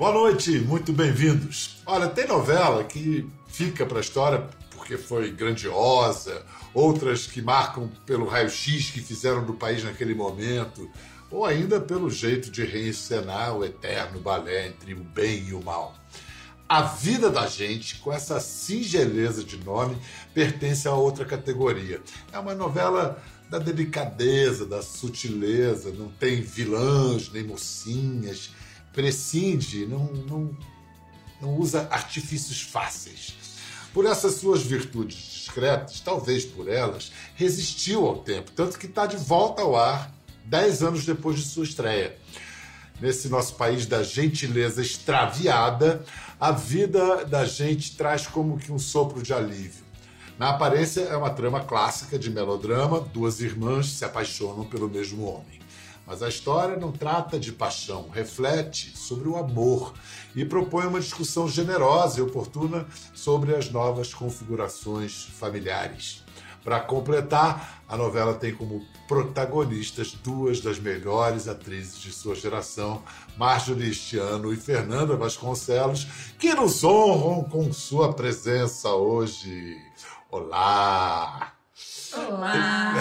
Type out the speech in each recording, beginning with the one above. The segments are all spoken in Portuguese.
Boa noite, muito bem-vindos. Olha, tem novela que fica para a história porque foi grandiosa, outras que marcam pelo raio-x que fizeram do país naquele momento, ou ainda pelo jeito de reencenar o eterno balé entre o bem e o mal. A vida da gente, com essa singeleza de nome, pertence a outra categoria. É uma novela da delicadeza, da sutileza, não tem vilãs nem mocinhas, prescinde, não, não, não usa artifícios fáceis. Por essas suas virtudes discretas, talvez por elas, resistiu ao tempo, tanto que está de volta ao ar dez anos depois de sua estreia. Nesse nosso país da gentileza extraviada, a vida da gente traz como que um sopro de alívio. Na aparência, é uma trama clássica de melodrama: duas irmãs se apaixonam pelo mesmo homem. Mas a história não trata de paixão, reflete sobre o amor e propõe uma discussão generosa e oportuna sobre as novas configurações familiares. Para completar, a novela tem como protagonistas duas das melhores atrizes de sua geração, Marjorie Stiano e Fernanda Vasconcelos, que nos honram com sua presença hoje. Olá! Olá!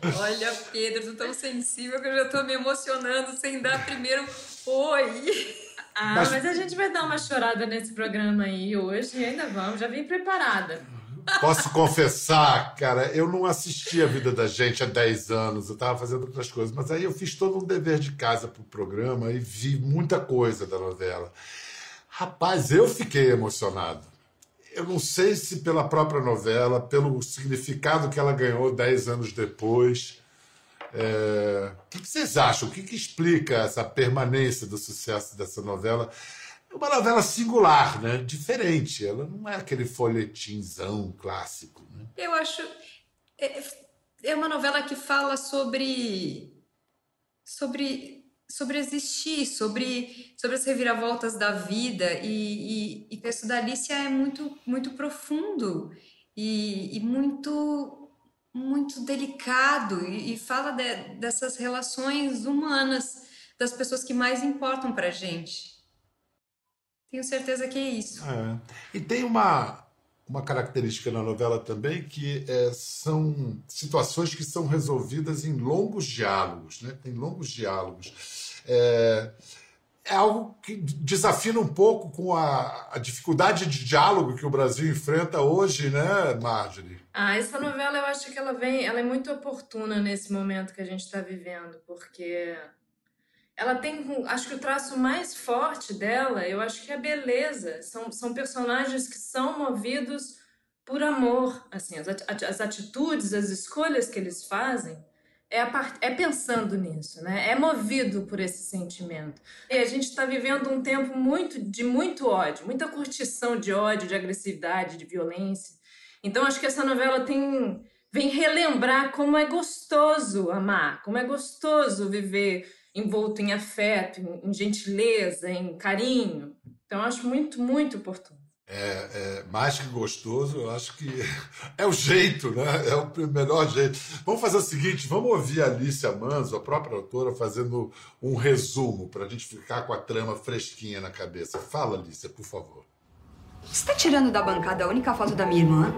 Olha, Pedro, tô tão sensível que eu já tô me emocionando sem dar primeiro oi. Ah, mas... mas a gente vai dar uma chorada nesse programa aí hoje e ainda vamos, já vim preparada. Posso confessar, cara, eu não assisti a vida da gente há 10 anos, eu tava fazendo outras coisas, mas aí eu fiz todo um dever de casa pro programa e vi muita coisa da novela. Rapaz, eu fiquei emocionado eu não sei se pela própria novela, pelo significado que ela ganhou dez anos depois. É... O que vocês acham? O que, que explica essa permanência do sucesso dessa novela? É uma novela singular, né? Diferente. Ela não é aquele folhetinzão clássico. Né? Eu acho. É, é uma novela que fala sobre. sobre sobre existir, sobre, sobre as reviravoltas da vida e, e, e texto da Alicia é muito muito profundo e, e muito muito delicado e, e fala de, dessas relações humanas das pessoas que mais importam para gente. Tenho certeza que é isso. É. E tem uma uma característica na novela também que é, são situações que são resolvidas em longos diálogos, né? Tem longos diálogos. É, é algo que desafina um pouco com a, a, dificuldade de diálogo que o Brasil enfrenta hoje, né, Marjorie? Ah, essa novela eu acho que ela vem, ela é muito oportuna nesse momento que a gente está vivendo, porque ela tem, acho que o traço mais forte dela, eu acho que é a beleza. São, são personagens que são movidos por amor, assim, as, as atitudes, as escolhas que eles fazem é, part... é pensando nisso, né? É movido por esse sentimento. E a gente está vivendo um tempo muito de muito ódio, muita curtição de ódio, de agressividade, de violência. Então acho que essa novela tem vem relembrar como é gostoso amar, como é gostoso viver envolto em afeto, em gentileza, em carinho. Então acho muito muito oportuno é, é, mais que gostoso, eu acho que é o jeito, né? É o melhor jeito. Vamos fazer o seguinte: vamos ouvir a Alicia Manzo, a própria autora, fazendo um resumo para a gente ficar com a trama fresquinha na cabeça. Fala, Alicia, por favor. Você está tirando da bancada a única foto da minha irmã?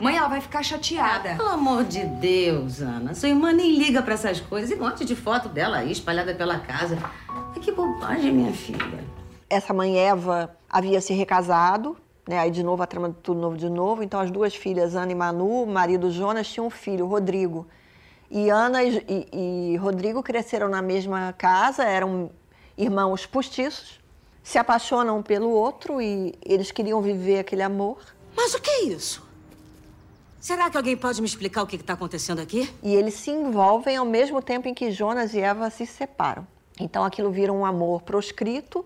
Mãe, ela vai ficar chateada. Pelo amor de Deus, Ana. Sua irmã nem liga para essas coisas. E um monte de foto dela aí espalhada pela casa. Que bobagem, minha filha. Essa mãe Eva havia se recasado, né? Aí de novo a trama de tudo novo de novo. Então as duas filhas, Ana e Manu, o marido Jonas, tinham um filho, Rodrigo. E Ana e, e, e Rodrigo cresceram na mesma casa, eram irmãos postiços, se apaixonam um pelo outro e eles queriam viver aquele amor. Mas o que é isso? Será que alguém pode me explicar o que está acontecendo aqui? E eles se envolvem ao mesmo tempo em que Jonas e Eva se separam. Então aquilo vira um amor proscrito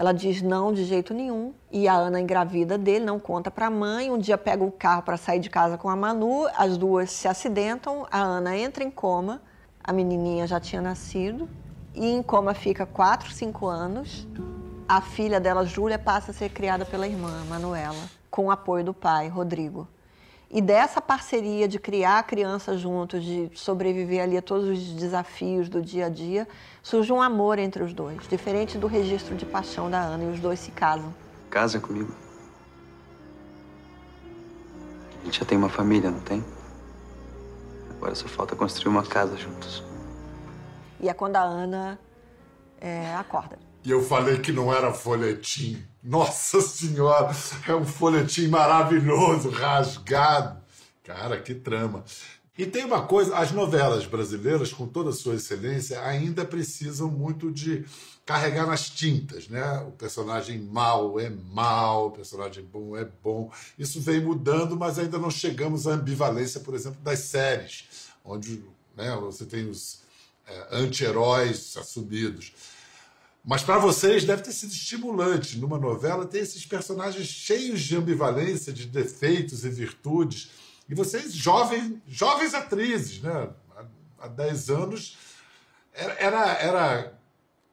ela diz não de jeito nenhum. E a Ana engravida dele, não conta para a mãe. Um dia pega o carro para sair de casa com a Manu, as duas se acidentam, a Ana entra em coma, a menininha já tinha nascido, e em coma fica 4, 5 anos. A filha dela, Júlia, passa a ser criada pela irmã, Manuela, com o apoio do pai, Rodrigo. E dessa parceria de criar a criança juntos, de sobreviver ali a todos os desafios do dia a dia, surge um amor entre os dois, diferente do registro de paixão da Ana, e os dois se casam. Casa comigo. A gente já tem uma família, não tem? Agora só falta construir uma casa juntos. E é quando a Ana é, acorda. E eu falei que não era folhetim. Nossa Senhora, é um folhetim maravilhoso, rasgado. Cara, que trama. E tem uma coisa, as novelas brasileiras, com toda a sua excelência, ainda precisam muito de carregar nas tintas, né? O personagem mal é mal, o personagem bom é bom. Isso vem mudando, mas ainda não chegamos à ambivalência, por exemplo, das séries, onde né, você tem os é, anti-heróis assumidos. Mas para vocês deve ter sido estimulante numa novela ter esses personagens cheios de ambivalência, de defeitos e virtudes. E vocês, jovens, jovens atrizes, né? Há 10 anos, era, era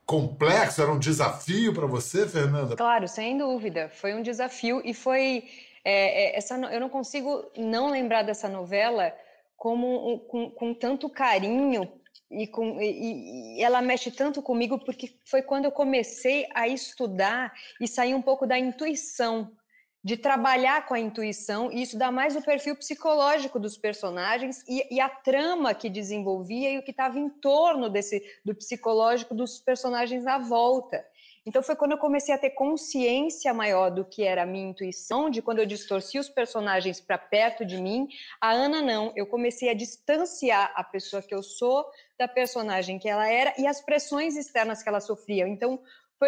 complexo, era um desafio para você, Fernanda? Claro, sem dúvida. Foi um desafio e foi. É, é, essa, eu não consigo não lembrar dessa novela como com, com tanto carinho e, com, e, e, ela mexe tanto comigo porque foi quando eu comecei a estudar e sair um pouco da intuição, de trabalhar com a intuição, e isso dá mais o perfil psicológico dos personagens e, e a trama que desenvolvia e o que estava em torno desse do psicológico dos personagens à volta. Então foi quando eu comecei a ter consciência maior do que era a minha intuição, de quando eu distorcia os personagens para perto de mim. A Ana não, eu comecei a distanciar a pessoa que eu sou da personagem que ela era e as pressões externas que ela sofria. Então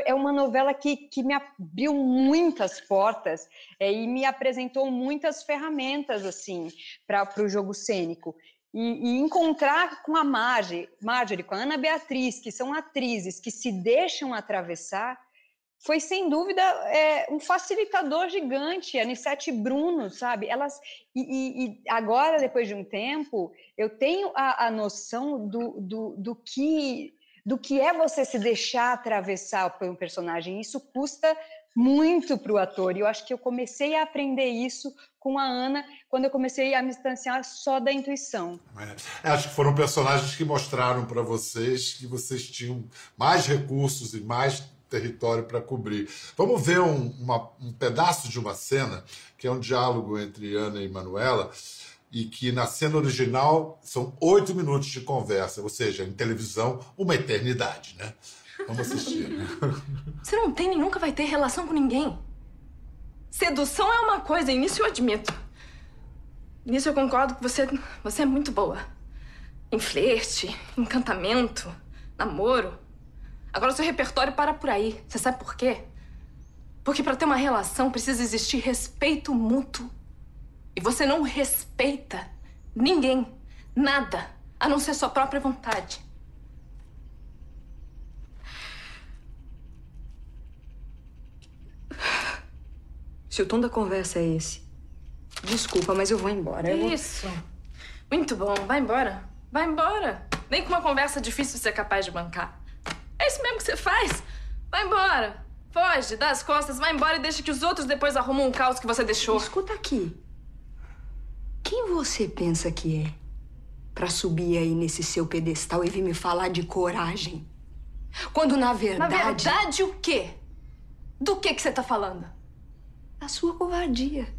é uma novela que, que me abriu muitas portas é, e me apresentou muitas ferramentas assim para o jogo cênico. E, e, encontrar com a Marge, Marjorie, com a Ana Beatriz, que são atrizes que se deixam atravessar, foi sem dúvida é, um facilitador gigante. A Anissete Bruno, sabe? Elas e, e, agora depois de um tempo eu tenho a, a noção do, do, do que do que é você se deixar atravessar por um personagem. Isso custa muito para o ator. E eu acho que eu comecei a aprender isso com a Ana quando eu comecei a me distanciar só da intuição. É, acho que foram personagens que mostraram para vocês que vocês tinham mais recursos e mais território para cobrir. Vamos ver um, uma, um pedaço de uma cena que é um diálogo entre Ana e Manuela e que na cena original são oito minutos de conversa, ou seja, em televisão, uma eternidade, né? Vamos assistir. Você não tem nem nunca vai ter relação com ninguém. Sedução é uma coisa, e nisso eu admito. Nisso eu concordo que você, você é muito boa. Em flerte, encantamento, namoro. Agora seu repertório para por aí. Você sabe por quê? Porque para ter uma relação precisa existir respeito mútuo. E você não respeita ninguém, nada, a não ser sua própria vontade. Se o tom da conversa é esse, desculpa, mas eu vou embora. Eu Isso. Muito bom. Vai embora. Vai embora. Nem com uma conversa difícil você é capaz de bancar. É isso mesmo que você faz. Vai embora. Foge, dá as costas, vai embora e deixa que os outros depois arrumam um caos que você deixou. Escuta aqui. Quem você pensa que é? Pra subir aí nesse seu pedestal e vir me falar de coragem? Quando na verdade. Na verdade, o quê? Do que que você tá falando? Da sua covardia.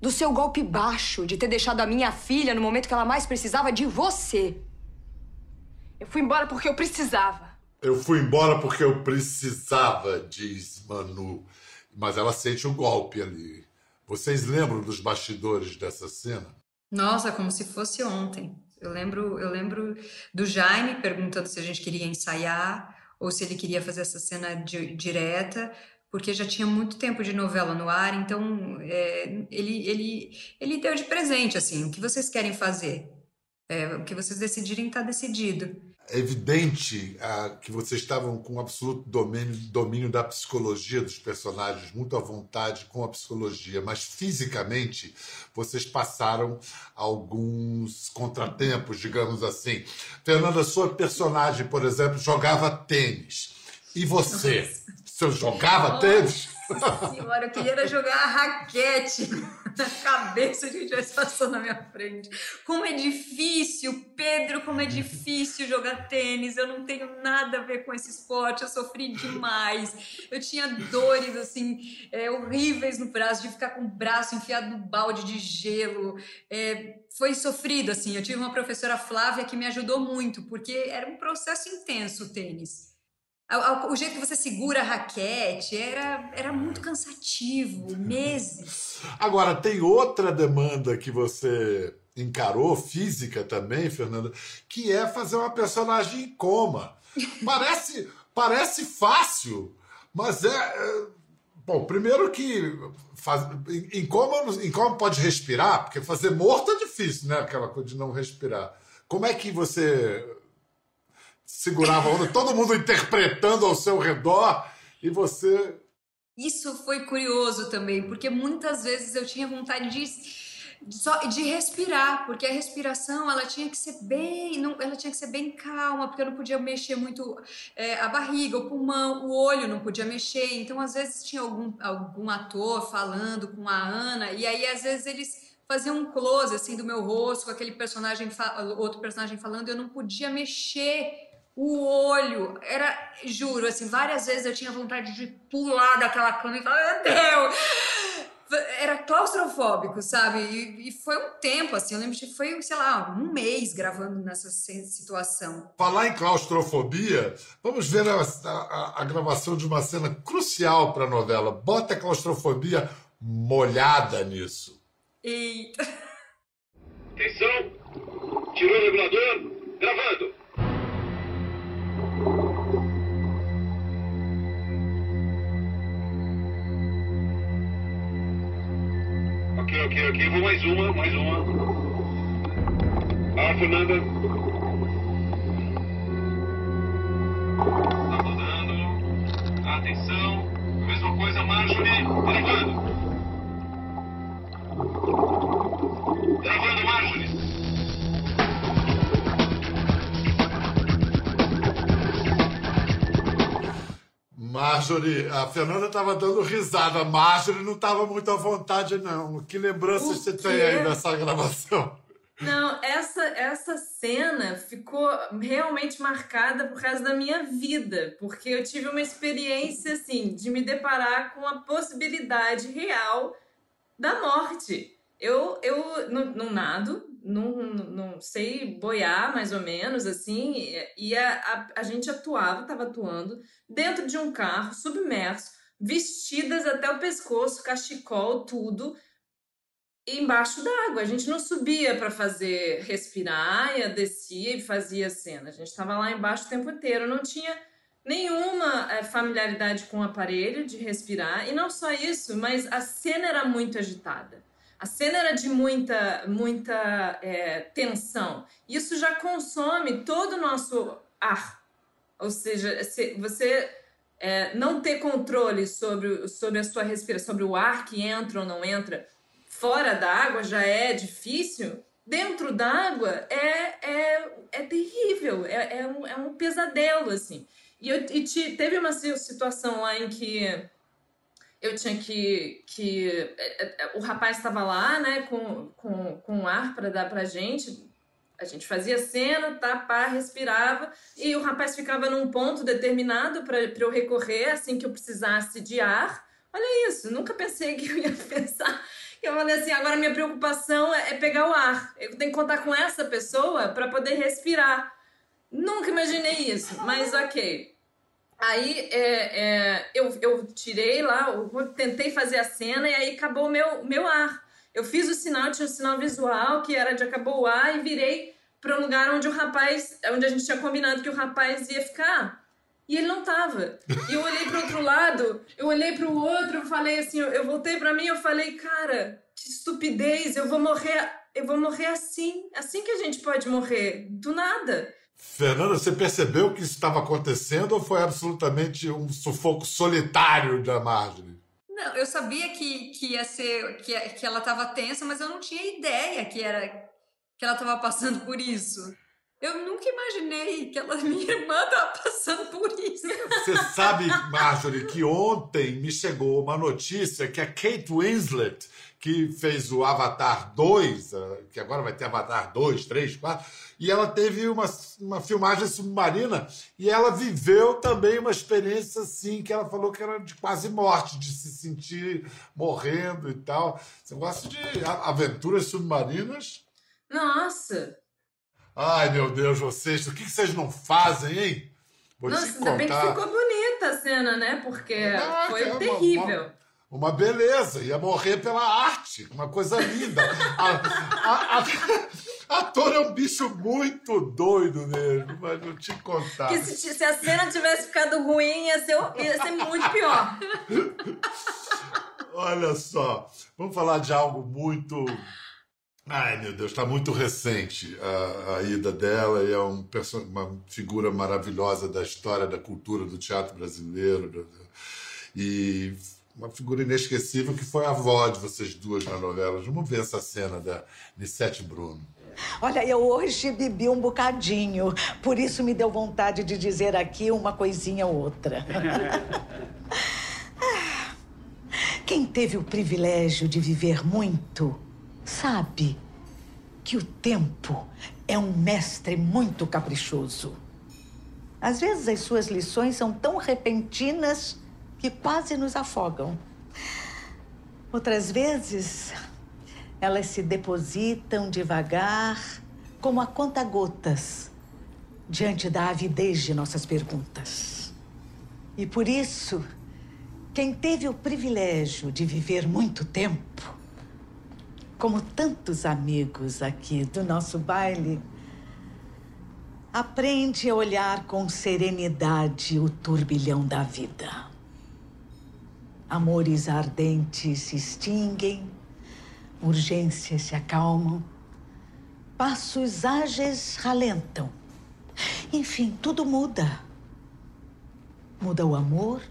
Do seu golpe baixo de ter deixado a minha filha no momento que ela mais precisava de você. Eu fui embora porque eu precisava. Eu fui embora porque eu precisava, diz Manu. Mas ela sente o um golpe ali. Vocês lembram dos bastidores dessa cena? Nossa, como se fosse ontem. Eu lembro, eu lembro do Jaime perguntando se a gente queria ensaiar ou se ele queria fazer essa cena di direta, porque já tinha muito tempo de novela no ar, então é, ele, ele, ele deu de presente, assim, o que vocês querem fazer? É, o que vocês decidirem está decidido é evidente ah, que vocês estavam com absoluto domínio, domínio da psicologia dos personagens, muito à vontade com a psicologia, mas fisicamente vocês passaram alguns contratempos, digamos assim. Fernanda, sua personagem, por exemplo, jogava tênis. E você? Você jogava tênis? Nossa senhora, eu queria jogar a raquete na cabeça de quem estivesse passando na minha frente. Como é difícil, Pedro, como é difícil jogar tênis. Eu não tenho nada a ver com esse esporte, eu sofri demais. Eu tinha dores, assim, é, horríveis no braço, de ficar com o braço enfiado no balde de gelo. É, foi sofrido, assim. Eu tive uma professora Flávia que me ajudou muito, porque era um processo intenso o tênis. O jeito que você segura a raquete era, era muito cansativo, meses. Agora, tem outra demanda que você encarou, física também, Fernanda, que é fazer uma personagem em coma. Parece, parece fácil, mas é, é. Bom, primeiro que faz, em, em, coma, em coma pode respirar, porque fazer morto é difícil, né? Aquela coisa de não respirar. Como é que você segurava a onda, todo mundo interpretando ao seu redor e você. Isso foi curioso também, porque muitas vezes eu tinha vontade de, só de respirar, porque a respiração ela tinha que ser bem, não, ela tinha que ser bem calma, porque eu não podia mexer muito é, a barriga, o pulmão, o olho não podia mexer. Então às vezes tinha algum, algum ator falando com a Ana e aí às vezes eles faziam um close assim do meu rosto com aquele personagem outro personagem falando, eu não podia mexer o olho, era, juro, assim, várias vezes eu tinha vontade de pular daquela cama e falar, meu Deus! Era claustrofóbico, sabe? E, e, foi um tempo, assim, eu lembro que foi, sei lá, um mês gravando nessa situação. Falar em claustrofobia, vamos ver a, a, a gravação de uma cena crucial para a novela. Bota a claustrofobia molhada nisso. Eita! Atenção! Tirou o regulador, gravando! Ok, ok. Vou mais uma, mais uma. Ah, Fernanda. Tá rodando. Atenção. Mesma coisa, Marjorie. Gravando. Gravando, Marjorie. Marjorie, a Fernanda estava dando risada. Marjorie não estava muito à vontade, não. Que lembranças você tem aí dessa gravação? Não, essa, essa cena ficou realmente marcada por causa da minha vida, porque eu tive uma experiência assim de me deparar com a possibilidade real da morte. Eu, eu não, não nado, não, não sei boiar mais ou menos assim, e a, a, a gente atuava, estava atuando dentro de um carro submerso, vestidas até o pescoço, cachecol, tudo, embaixo d'água. A gente não subia para fazer respirar, ia, descia e fazia cena. A gente estava lá embaixo o tempo inteiro, não tinha nenhuma é, familiaridade com o aparelho de respirar, e não só isso, mas a cena era muito agitada. A cena era de muita, muita é, tensão. Isso já consome todo o nosso ar. Ou seja, se você é, não ter controle sobre, sobre a sua respiração, sobre o ar que entra ou não entra fora da água já é difícil. Dentro d'água é, é, é terrível, é, é, um, é um pesadelo, assim. E, eu, e te, teve uma situação lá em que eu tinha que. que é, é, é, o rapaz estava lá, né, com, com, com ar para dar pra gente. A gente fazia cena, tá, pá, respirava, e o rapaz ficava num ponto determinado para eu recorrer assim que eu precisasse de ar. Olha isso, nunca pensei que eu ia pensar. Eu falei assim: agora minha preocupação é pegar o ar. Eu tenho que contar com essa pessoa para poder respirar. Nunca imaginei isso, mas ok. Aí é, é, eu, eu tirei lá, eu tentei fazer a cena e aí acabou o meu, meu ar. Eu fiz o sinal, tinha um sinal visual que era de acabou o ar e virei para um lugar onde o rapaz, onde a gente tinha combinado que o rapaz ia ficar. E ele não tava. E eu olhei para outro lado, eu olhei para o outro, eu falei assim, eu voltei para mim, eu falei, cara, que estupidez, eu vou morrer, eu vou morrer assim, assim que a gente pode morrer, do nada. Fernanda, você percebeu que isso estava acontecendo ou foi absolutamente um sufoco solitário da Marjorie? Não, eu sabia que, que ia ser que, que ela estava tensa, mas eu não tinha ideia que era que ela estava passando por isso. Eu nunca imaginei que ela, minha irmã estava passando por isso. Você sabe, Marjorie, que ontem me chegou uma notícia que a Kate Winslet, que fez o Avatar 2, eh, que agora vai ter Avatar 2, 3, 4, e ela teve uma, uma filmagem submarina e ela viveu também uma experiência assim, que ela falou que era de quase morte, de se sentir morrendo e tal. Você gosta de aventuras submarinas? Nossa! Ai, meu Deus, vocês, o que vocês não fazem, hein? Vou Nossa, ainda bem que ficou bonita a cena, né? Porque ah, foi é terrível. Uma, uma, beleza, ia morrer pela arte, uma coisa linda. a, a, a, ator é um bicho muito doido mesmo, mas não te contar. Que se, se, a cena tivesse ficado ruim, ia ser, ia ser muito pior. Olha só, vamos falar de algo muito Ai, meu Deus, está muito recente a, a, ida dela e é um, uma figura maravilhosa da história, da cultura do teatro brasileiro. E uma figura inesquecível que foi a avó de vocês duas na novela. Vamos ver essa cena da Nissete Bruno. Olha, eu hoje bebi um bocadinho, por isso me deu vontade de dizer aqui uma coisinha ou outra. Quem teve o privilégio de viver muito sabe que o tempo é um mestre muito caprichoso. Às vezes as suas lições são tão repentinas quase nos afogam. Outras vezes, elas se depositam devagar, como a conta-gotas, diante da avidez de nossas perguntas. E por isso, quem teve o privilégio de viver muito tempo como tantos amigos aqui do nosso baile, aprende a olhar com serenidade o turbilhão da vida. Amores ardentes se extinguem, urgências se acalmam, passos ágeis ralentam. Enfim, tudo muda. Muda o amor,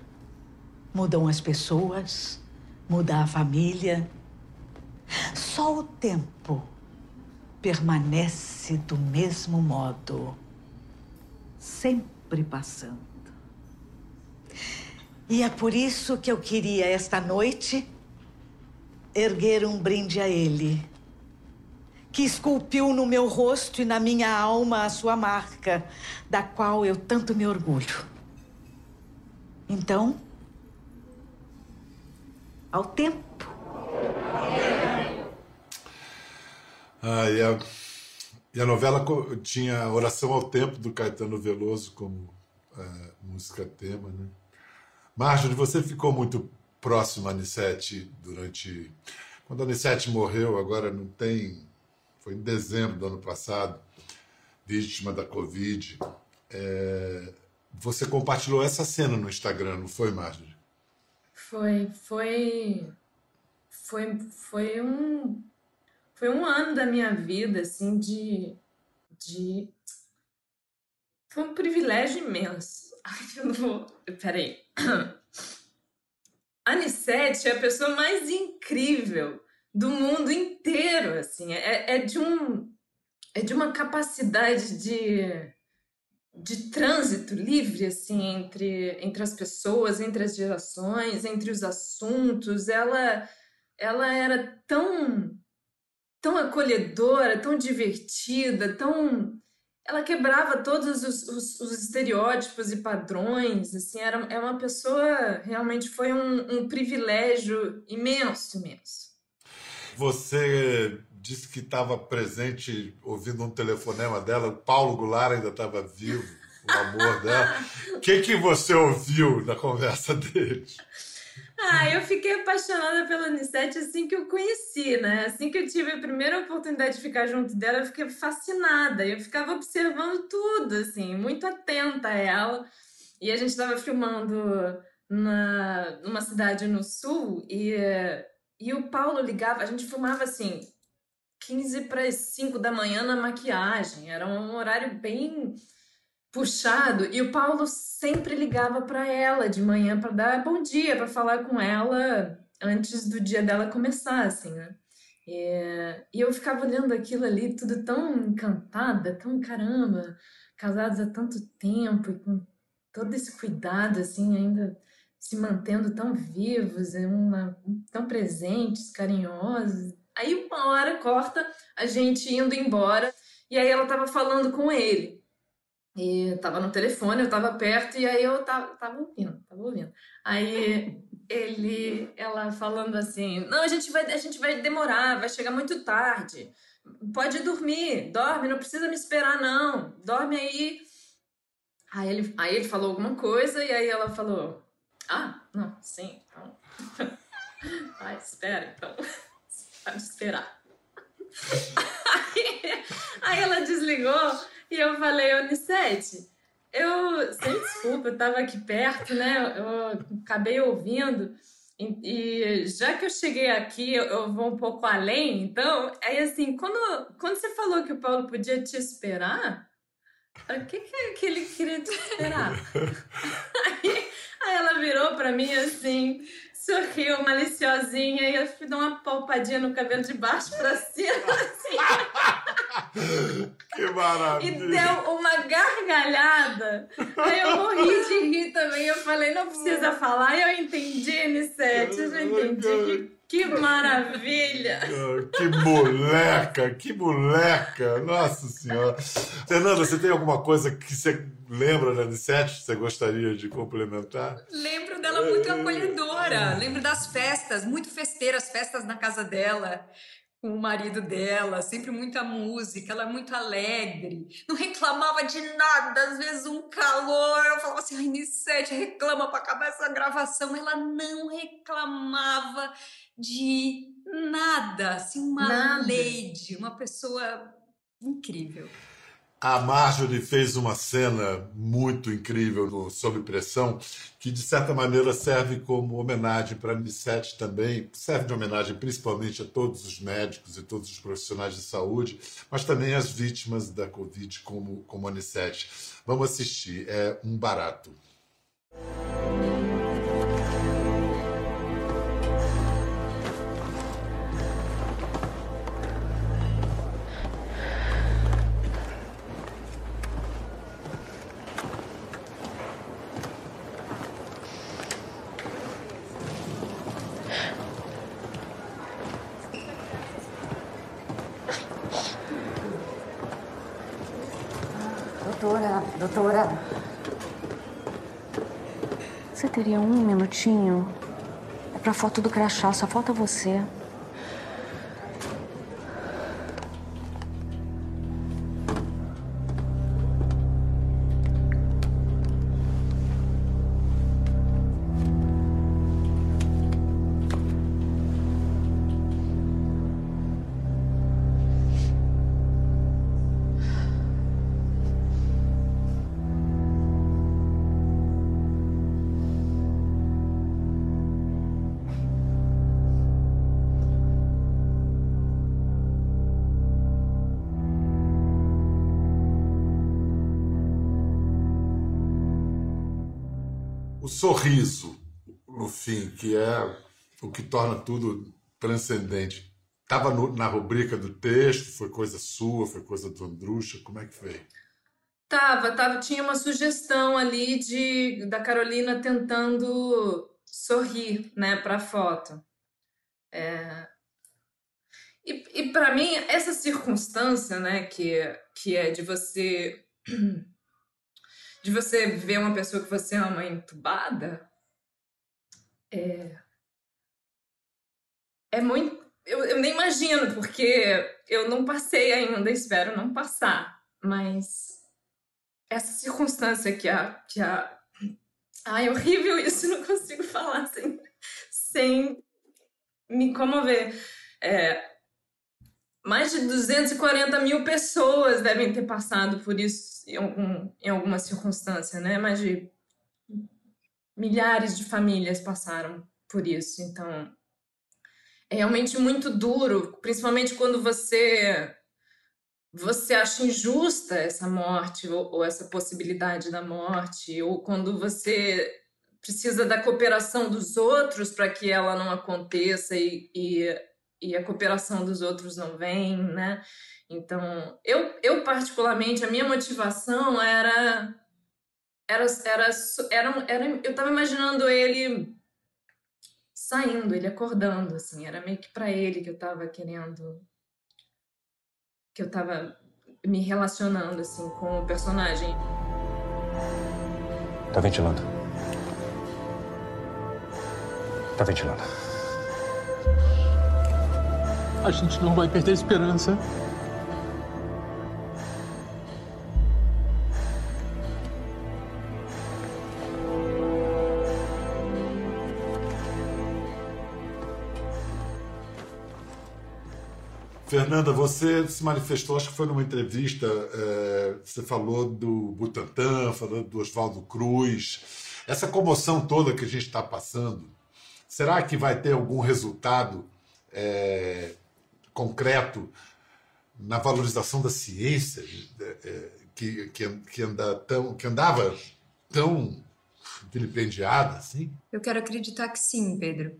mudam as pessoas, muda a família só o tempo permanece do mesmo modo, sempre passando. E é por isso que eu queria, esta noite, erguer um brinde a ele, que esculpiu no meu rosto e na minha alma a sua marca, da qual eu tanto me orgulho. Então, ao tempo. Ah, e, a, e a novela tinha Oração ao Tempo do Caetano Veloso como é, música tema, né? Marjorie, você ficou muito próximo a Anissete durante. Quando a Anissete morreu, agora não tem. Foi em dezembro do ano passado, vítima da Covid. É... Você compartilhou essa cena no Instagram, não foi, Marjorie? Foi, foi. Foi, foi um foi um ano da minha vida, assim, de. de... Foi um privilégio imenso. Ai, eu não vou. Peraí. Anissete é a pessoa mais incrível do mundo inteiro, assim. É, é de um. É de uma capacidade de de trânsito livre assim entre, entre as pessoas, entre as gerações, entre os assuntos. Ela ela era tão tão acolhedora, tão divertida, tão. Ela quebrava todos os, os, os estereótipos e padrões, assim, era, é uma pessoa, realmente foi um, um privilégio imenso, imenso. Você disse que estava presente ouvindo um telefonema dela, o Paulo Goulart ainda estava vivo, o amor dela. O que, que você ouviu na conversa deles? Ah, eu fiquei apaixonada pela Anissete assim que eu conheci, né? Assim que eu tive a primeira oportunidade de ficar junto dela, eu fiquei fascinada. Eu ficava observando tudo, assim, muito atenta a ela. E a gente estava filmando na, numa cidade no sul e, e o Paulo ligava, a gente filmava assim, 15 para as 5 da manhã na maquiagem. Era um horário bem puxado e o Paulo sempre ligava para ela de manhã para dar bom dia, para falar com ela antes do dia dela começar, assim, né? E, e eu ficava olhando aquilo ali, tudo tão encantada, tão caramba, casados há tanto tempo e com todo esse cuidado, assim, ainda se mantendo tão vivos, uma, tão presentes, carinhosos. Aí uma hora corta a gente indo embora e aí ela tava falando com ele. E tava no telefone, eu tava perto e aí eu tava, tava ouvindo, tava ouvindo. Aí ele, ela falando assim: "Não, a gente vai, a gente vai demorar, vai chegar muito tarde. Pode dormir, dorme, não precisa me esperar não. Dorme aí". Aí ele, aí ele falou alguma coisa e aí ela falou: "Ah, não, sim, então. Ai, espera então. Pode esperar". Aí, aí ela desligou e eu falei, Onicete, eu, sem desculpa, eu tava aqui perto, né? Eu acabei ouvindo. E, e já que eu cheguei aqui, eu, eu, vou um pouco além, então, aí assim, quando, quando você falou que o Paulo podia te esperar, o que, que, que ele queria te esperar? aí, aí ela virou para mim assim, sorriu maliciosinha e eu fui dar uma palpadinha no cabelo de baixo pra cima, assim. que maravilha! E deu uma gargalhada. Aí eu morri de rir também. Eu falei, não precisa falar. E eu entendi, N7. Eu já entendi. Que, que maravilha! Que moleca, que moleca! Nossa Senhora! Fernanda, você tem alguma coisa que você lembra da N7 que você gostaria de complementar? Lembro dela muito acolhedora. Lembro das festas, muito festeiras, festas na casa dela com o marido dela, sempre muita música, ela é muito alegre, não reclamava de nada, às vezes um calor, eu falava assim, ai, Nissete, reclama para acabar essa gravação, ela não reclamava de nada, assim, uma nada. lady, uma pessoa incrível. A Marjorie fez uma cena muito incrível no Sob Pressão, que de certa maneira serve como homenagem para a Anissete também, serve de homenagem principalmente a todos os médicos e todos os profissionais de saúde, mas também às vítimas da Covid como, como a Anissete. Vamos assistir, é um barato. Doutora, doutora. Você teria um minutinho? É pra foto do crachá, só falta você. Sorriso, no fim, que é o que torna tudo transcendente. Estava na rubrica do texto, foi coisa sua, foi coisa do Andrucha, como é que foi? Tava, tava, tinha uma sugestão ali de da Carolina tentando sorrir, né, para a foto. É... E, e para mim essa circunstância, né, que que é de você de você ver uma pessoa que você ama entubada, é, é muito. Eu, eu nem imagino, porque eu não passei ainda, espero não passar, mas essa circunstância que a. Que a ai, é horrível isso, não consigo falar sem, sem me comover. É, mais de 240 mil pessoas devem ter passado por isso em, algum, em alguma circunstância, né? Mais de milhares de famílias passaram por isso. Então, é realmente muito duro, principalmente quando você você acha injusta essa morte ou, ou essa possibilidade da morte, ou quando você precisa da cooperação dos outros para que ela não aconteça e, e e a cooperação dos outros não vem, né? Então, eu, eu particularmente, a minha motivação era era era era, era eu estava imaginando ele saindo, ele acordando assim, era meio que para ele que eu estava querendo que eu estava me relacionando assim com o personagem. Tá ventilando. Tá ventilando. A gente não vai perder a esperança. Fernanda, você se manifestou, acho que foi numa entrevista, é, você falou do Butantan, falou do Oswaldo Cruz. Essa comoção toda que a gente está passando, será que vai ter algum resultado é, concreto na valorização da ciência, é, que, que, que, anda tão, que andava tão vilipendiada assim? Eu quero acreditar que sim, Pedro.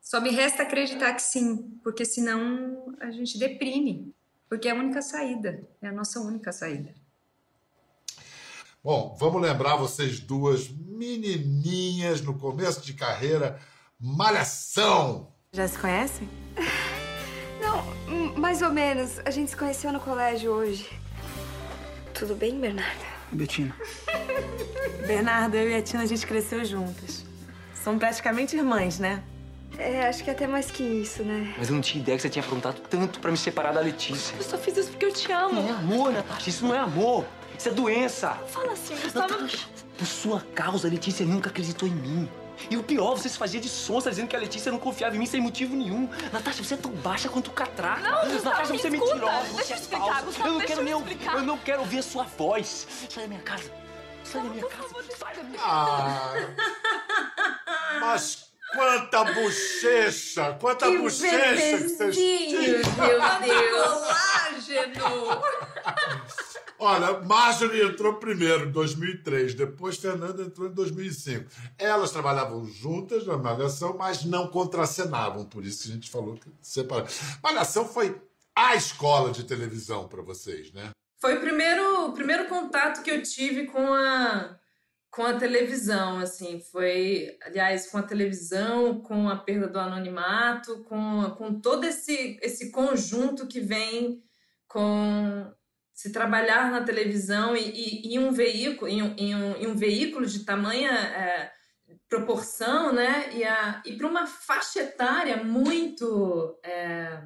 Só me resta acreditar que sim, porque senão a gente deprime. Porque é a única saída, é a nossa única saída. Bom, vamos lembrar vocês duas menininhas no começo de carreira, malhação. Já se conhecem? Não, mais ou menos. A gente se conheceu no colégio hoje. Tudo bem, Bernarda? Betina. Bernardo, eu e a Tina, a gente cresceu juntas. São praticamente irmãs, né? É, acho que até mais que isso, né? Mas eu não tinha ideia que você tinha aprontado tanto pra me separar da Letícia. Eu só fiz isso porque eu te amo. Não é amor, Natasha. Isso não é amor. Isso é doença. Fala assim, Gustavo. Natasha, por sua causa, a Letícia nunca acreditou em mim. E o pior, você se fazia de sonsa dizendo que a Letícia não confiava em mim sem motivo nenhum. Natasha, você é tão baixa quanto o catraca. Não, Gustavo, Natasha, você é escuta. mentirosa, Deixa você eu é explicar, falsa. Gustavo, eu não deixa quero eu nem explicar. eu não quero ouvir a sua voz. Sai da minha casa. Sai da minha casa. Sai da minha Ah, mas quanta bochecha, quanta Que bochecha que vocês tinham. meu Deus. Colágeno. Olha, Marjorie entrou primeiro em 2003, depois Fernanda entrou em 2005. Elas trabalhavam juntas na Malhação, mas não contracenavam, por isso que a gente falou que separaram. Malhação foi a escola de televisão para vocês, né? Foi o primeiro, o primeiro contato que eu tive com a, com a televisão, assim. Foi, aliás, com a televisão, com a perda do anonimato, com, com todo esse, esse conjunto que vem com se trabalhar na televisão e, e, um veículo, em, em um, em um veículo de tamanha é, proporção, né? E, e para uma faixa etária muito é,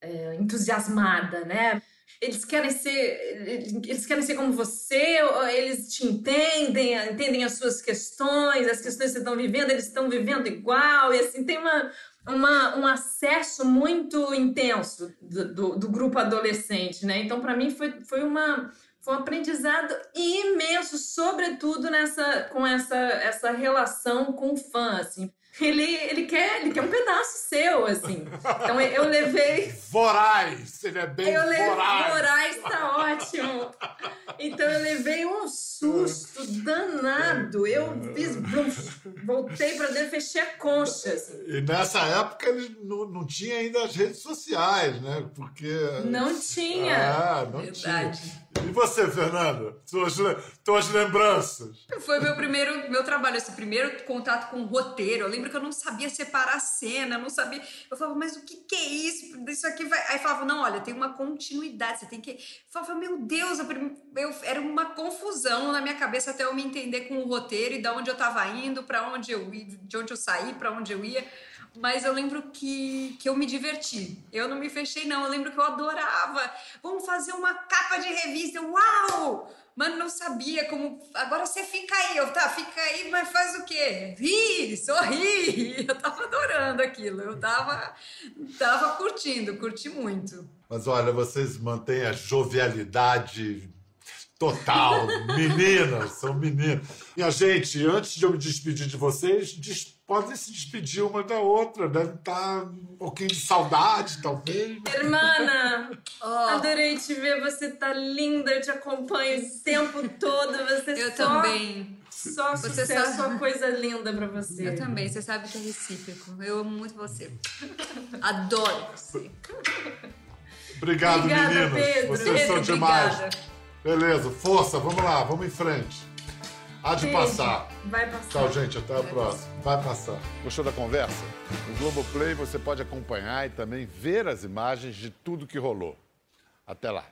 é, entusiasmada, né? Eles querem ser, eles querem ser como você, eles te entendem, entendem as suas questões, as questões que você estão vivendo, eles estão vivendo igual, e assim tem uma, uma, um acesso muito intenso do, do, do grupo adolescente, né? Então, para mim, foi, foi, uma, foi um aprendizado imenso, sobretudo nessa, com essa, essa relação com o fã, assim. Ele, ele, quer, ele quer um pedaço seu, assim. Então, eu levei... Voraz! Ele é bem Eu levei. voraz! Tá ótimo. Então eu levei um susto danado. Eu fiz. Voltei pra dentro, fechei a concha. assim. E nessa época ele não, não tinha ainda as redes sociais, né? Porque. Não tinha. Ah, não Verdade. tinha. E você, Fernanda? Tuas, le- tuas lembranças? Foi meu primeiro, meu trabalho, esse primeiro contato com o roteiro. Eu lembro que eu não sabia separar a cena, não sabia. Eu falava, mas o que, que é isso? Isso aqui vai. Aí falava, não, olha, tem uma continuidade, você tem que. Eu falava, meu Deus, eu, eu- era uma confusão na minha cabeça até eu me entender com o roteiro e de onde eu tava indo, para onde eu de onde eu saí, para onde eu ia. Mas eu lembro que, que eu me diverti. Eu não me fechei, não. Eu lembro que eu adorava. Vamos fazer uma capa de revista. Uau! Mano, não sabia como. Agora você fica aí. Eu, tá, fica aí, mas faz o quê? Ri, sorri. Eu tava adorando aquilo. Eu tava, tava curtindo, curti muito. Mas olha, vocês mantêm a jovialidade Total, meninas, são meninas. E a gente, antes de eu me despedir de vocês, podem se despedir uma da outra. Deve estar um pouquinho de saudade, talvez. Hermana, adorei te ver. Você tá linda, eu te acompanho o tempo todo. Você Eu só, também. Só Você sucesso, só- só coisa linda pra você. Eu também, você sabe que é recíproco. Eu amo muito você. Adoro você. Obrigado, Obrigada, meninas. Pedro. Vocês Pedro, são demais. obrigada. Beleza, força, vamos lá, vamos em frente. Há de Beijo. passar. Vai passar. Tchau, gente. Até a próxima. Vai passar. Gostou da conversa? No Globoplay você pode acompanhar e também ver as imagens de tudo que rolou. Até lá.